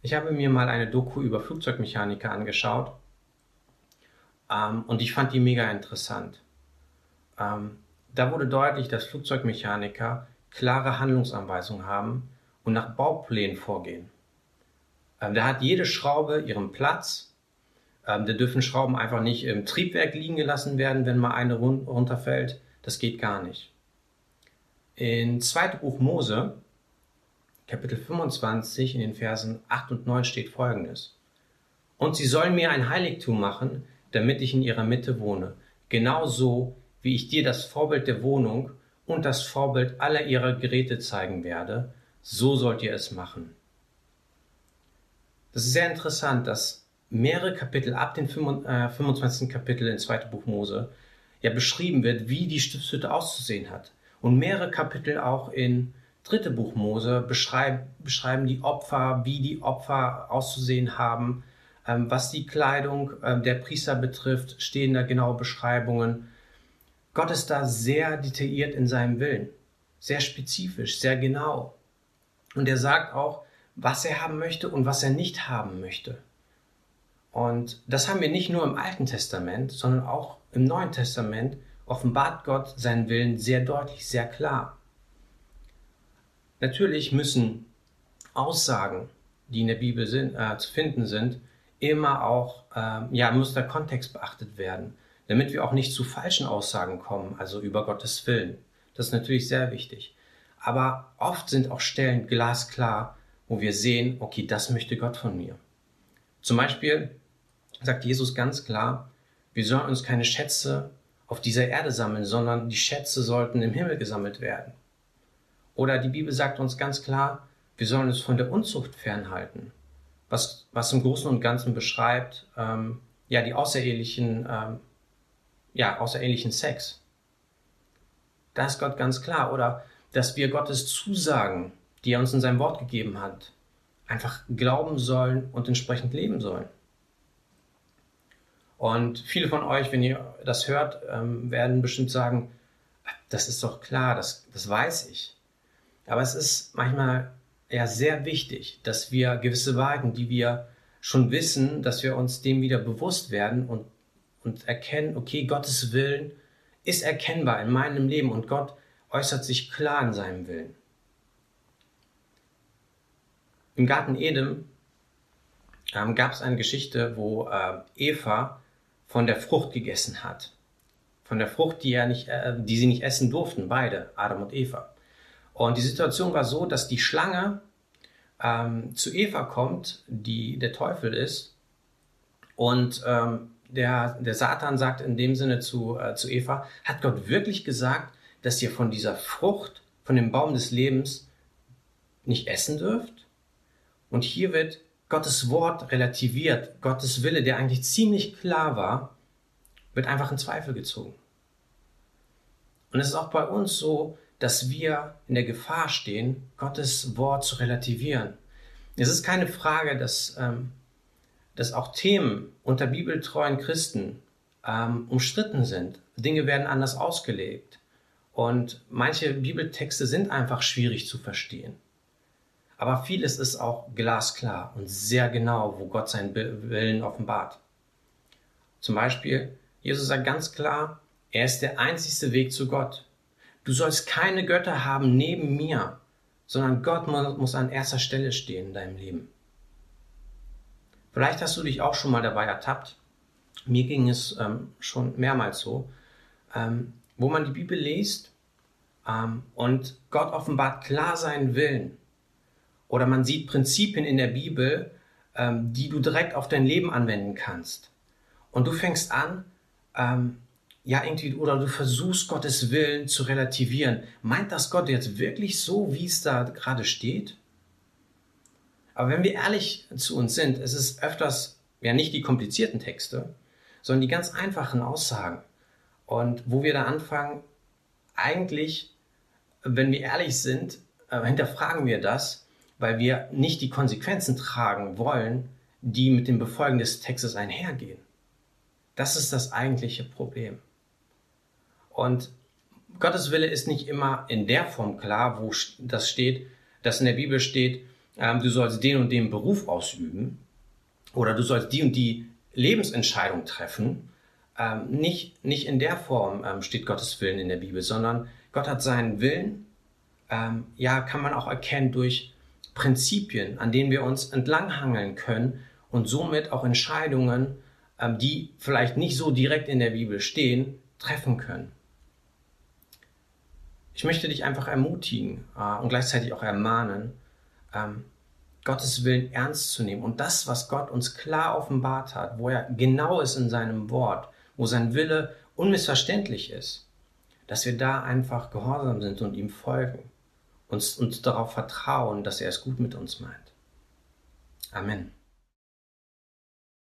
Ich habe mir mal eine Doku über Flugzeugmechaniker angeschaut ähm, und ich fand die mega interessant. Ähm, da wurde deutlich, dass Flugzeugmechaniker klare Handlungsanweisungen haben und nach Bauplänen vorgehen. Ähm, da hat jede Schraube ihren Platz. Ähm, da dürfen Schrauben einfach nicht im Triebwerk liegen gelassen werden, wenn mal eine run runterfällt. Das geht gar nicht. In 2. Buch Mose, Kapitel 25, in den Versen 8 und 9 steht folgendes. Und sie sollen mir ein Heiligtum machen, damit ich in ihrer Mitte wohne, genauso wie ich dir das Vorbild der Wohnung und das Vorbild aller ihrer Geräte zeigen werde, so sollt ihr es machen. Das ist sehr interessant, dass mehrere Kapitel ab dem 25. Kapitel in 2. Buch Mose ja beschrieben wird, wie die Stiftshütte auszusehen hat. Und mehrere Kapitel auch in dritte Buch Mose beschreiben, beschreiben die Opfer, wie die Opfer auszusehen haben. Ähm, was die Kleidung ähm, der Priester betrifft, stehen da genaue Beschreibungen. Gott ist da sehr detailliert in seinem Willen, sehr spezifisch, sehr genau. Und er sagt auch, was er haben möchte und was er nicht haben möchte. Und das haben wir nicht nur im Alten Testament, sondern auch im Neuen Testament offenbart Gott seinen Willen sehr deutlich, sehr klar. Natürlich müssen Aussagen, die in der Bibel sind, äh, zu finden sind, immer auch, äh, ja, muss der Kontext beachtet werden, damit wir auch nicht zu falschen Aussagen kommen, also über Gottes Willen. Das ist natürlich sehr wichtig. Aber oft sind auch Stellen glasklar, wo wir sehen, okay, das möchte Gott von mir. Zum Beispiel sagt Jesus ganz klar, wir sollen uns keine Schätze auf dieser Erde sammeln, sondern die Schätze sollten im Himmel gesammelt werden. Oder die Bibel sagt uns ganz klar, wir sollen uns von der Unzucht fernhalten, was, was im Großen und Ganzen beschreibt, ähm, ja, die außerehelichen, ähm, ja, außerehelichen Sex. Da ist Gott ganz klar. Oder dass wir Gottes Zusagen, die er uns in seinem Wort gegeben hat, einfach glauben sollen und entsprechend leben sollen. Und viele von euch, wenn ihr das hört, ähm, werden bestimmt sagen, das ist doch klar, das, das weiß ich. Aber es ist manchmal ja sehr wichtig, dass wir gewisse Wahrheiten, die wir schon wissen, dass wir uns dem wieder bewusst werden und, und erkennen, okay, Gottes Willen ist erkennbar in meinem Leben und Gott äußert sich klar in seinem Willen. Im Garten Eden ähm, gab es eine Geschichte, wo äh, Eva von der Frucht gegessen hat. Von der Frucht, die, ja nicht, äh, die sie nicht essen durften, beide, Adam und Eva. Und die Situation war so, dass die Schlange ähm, zu Eva kommt, die der Teufel ist. Und ähm, der, der Satan sagt in dem Sinne zu, äh, zu Eva, hat Gott wirklich gesagt, dass ihr von dieser Frucht, von dem Baum des Lebens nicht essen dürft? Und hier wird Gottes Wort relativiert, Gottes Wille, der eigentlich ziemlich klar war, wird einfach in Zweifel gezogen. Und es ist auch bei uns so, dass wir in der Gefahr stehen, Gottes Wort zu relativieren. Es ist keine Frage, dass, ähm, dass auch Themen unter bibeltreuen Christen ähm, umstritten sind. Dinge werden anders ausgelegt. Und manche Bibeltexte sind einfach schwierig zu verstehen. Aber vieles ist auch glasklar und sehr genau, wo Gott seinen Willen offenbart. Zum Beispiel, Jesus sagt ganz klar, er ist der einzigste Weg zu Gott. Du sollst keine Götter haben neben mir, sondern Gott muss an erster Stelle stehen in deinem Leben. Vielleicht hast du dich auch schon mal dabei ertappt. Mir ging es ähm, schon mehrmals so, ähm, wo man die Bibel liest ähm, und Gott offenbart klar seinen Willen oder man sieht Prinzipien in der Bibel, ähm, die du direkt auf dein Leben anwenden kannst. Und du fängst an, ähm, ja, irgendwie, oder du versuchst Gottes Willen zu relativieren. Meint das Gott jetzt wirklich so, wie es da gerade steht? Aber wenn wir ehrlich zu uns sind, es ist öfters ja nicht die komplizierten Texte, sondern die ganz einfachen Aussagen. Und wo wir da anfangen, eigentlich, wenn wir ehrlich sind, äh, hinterfragen wir das weil wir nicht die Konsequenzen tragen wollen, die mit dem Befolgen des Textes einhergehen. Das ist das eigentliche Problem. Und Gottes Wille ist nicht immer in der Form klar, wo das steht, dass in der Bibel steht, ähm, du sollst den und den Beruf ausüben oder du sollst die und die Lebensentscheidung treffen, ähm, nicht, nicht in der Form ähm, steht Gottes Willen in der Bibel, sondern Gott hat seinen Willen, ähm, ja, kann man auch erkennen durch Prinzipien, an denen wir uns entlanghangeln können und somit auch Entscheidungen, ähm, die vielleicht nicht so direkt in der Bibel stehen, treffen können. Ich möchte dich einfach ermutigen äh, und gleichzeitig auch ermahnen, ähm, Gottes Willen ernst zu nehmen und das, was Gott uns klar offenbart hat, wo er genau ist in seinem Wort, wo sein Wille unmissverständlich ist, dass wir da einfach gehorsam sind und ihm folgen, uns, uns darauf vertrauen, dass er es gut mit uns meint. Amen.